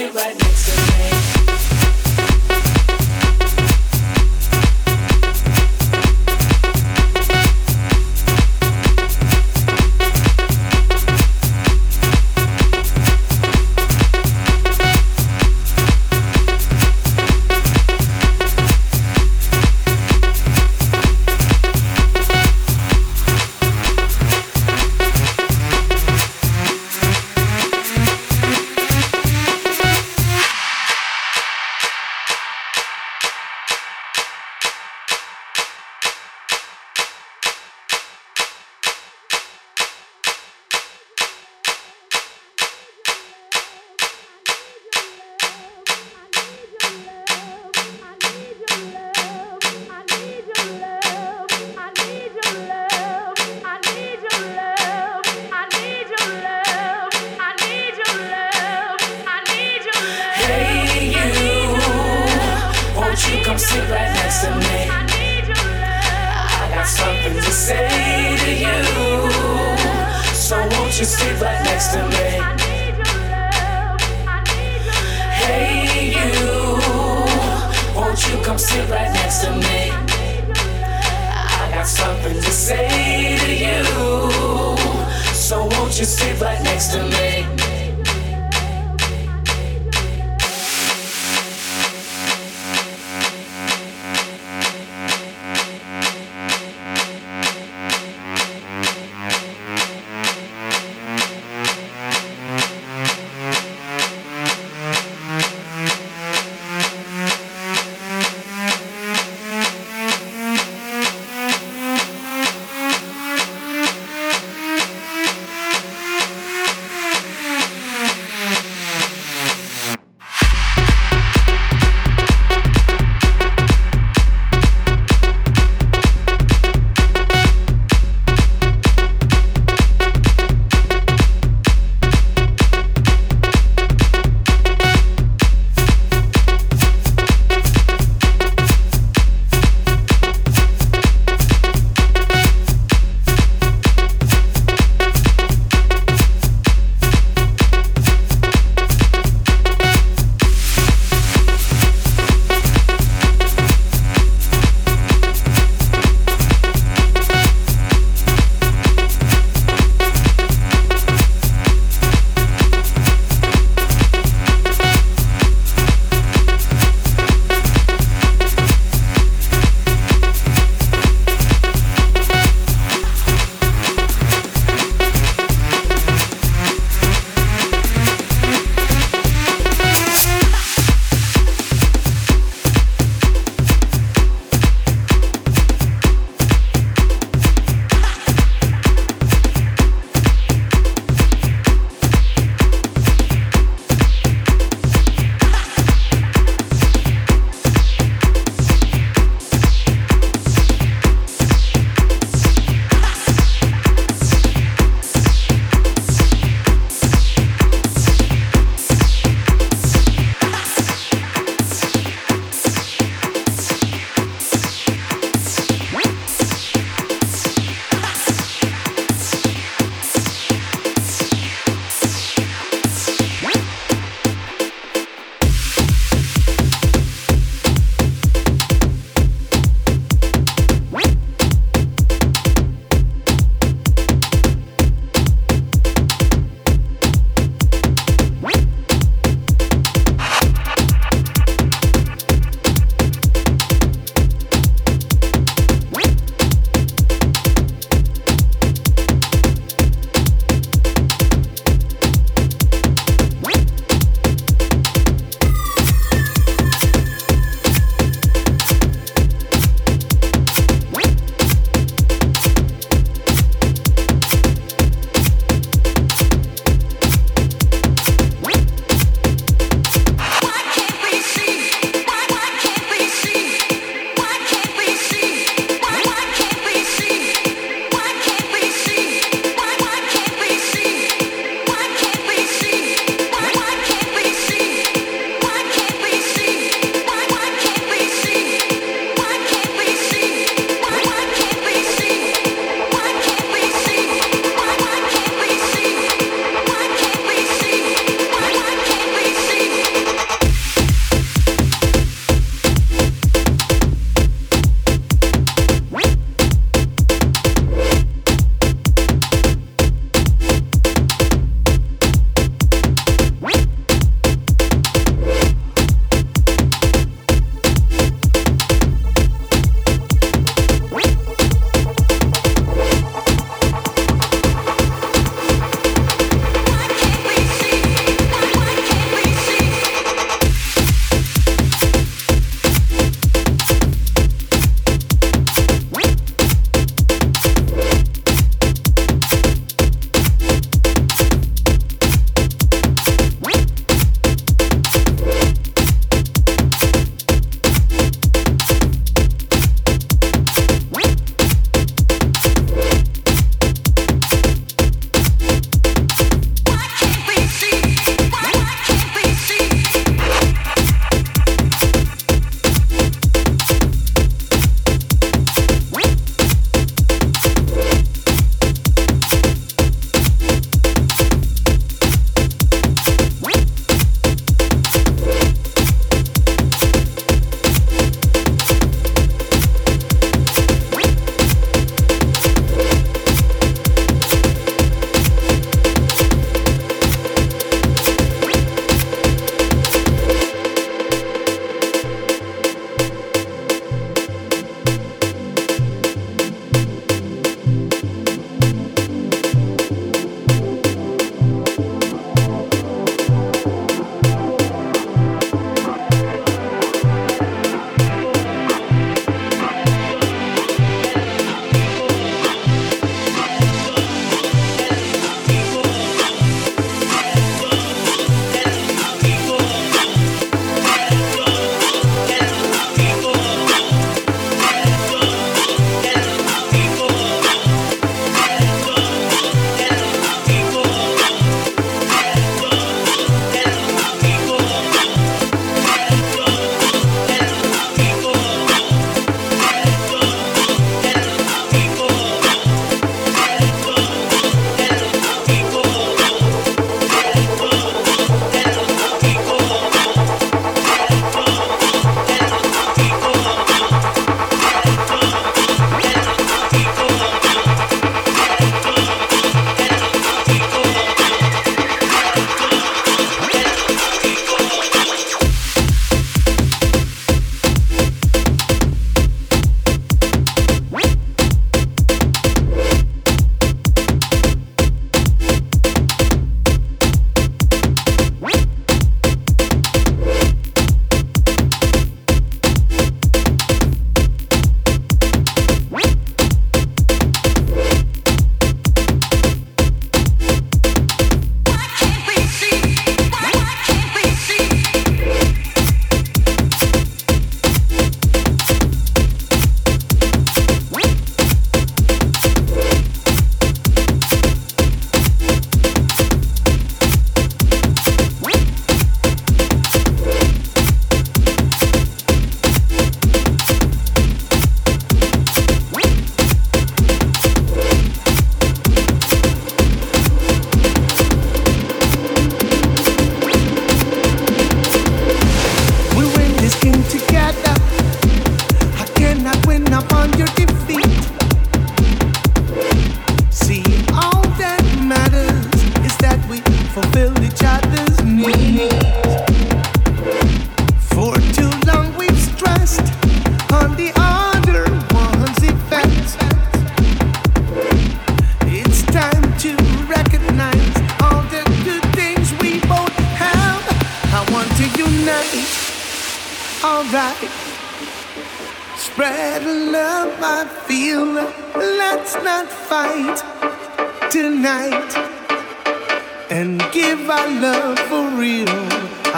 it right now.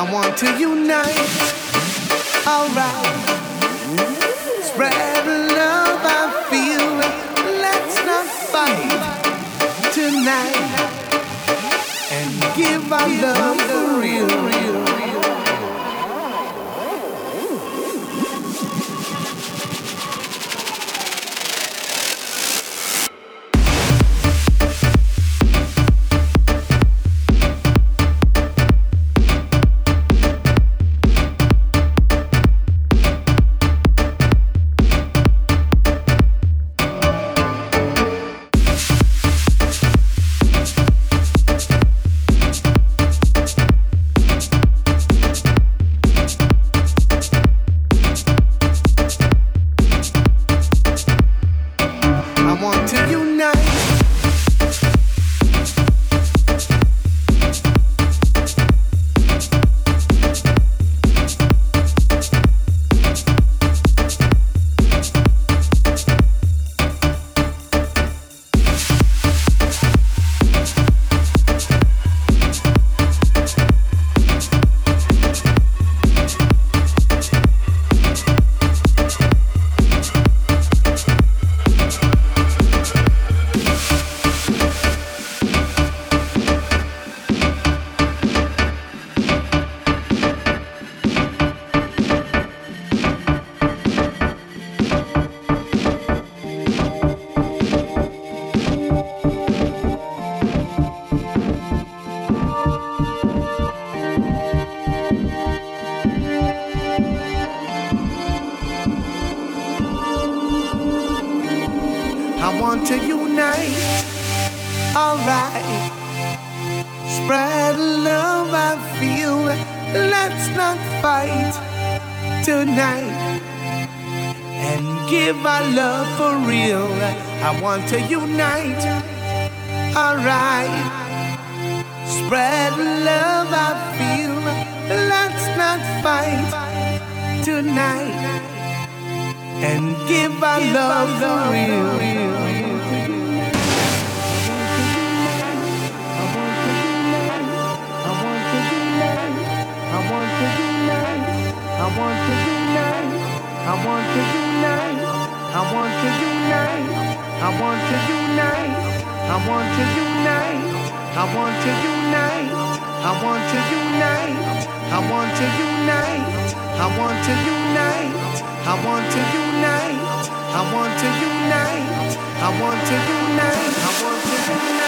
I want to unite. Alright. Spread love I feel. Let's not fight tonight. And give our love for real. alright. Spread love, I feel. Let's not fight tonight. And give our love for real. I want to unite. Alright. Spread love, I feel. Let's not fight tonight. And give our love, for real. Want to unite. I want to unite. I want to unite. I want to unite. I want to unite. I want to unite. I want to unite. I want to unite. I want to unite. I want to unite. I want to unite. I want to unite. I want to unite.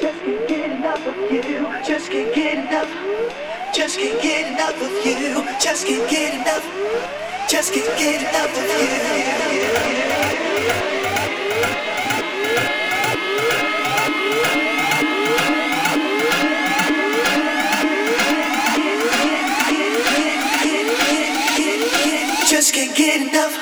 Just can't get enough of you. Just can't get enough. Just can't get enough of you. Just can't get enough. Just can't get enough of you. just can't get enough.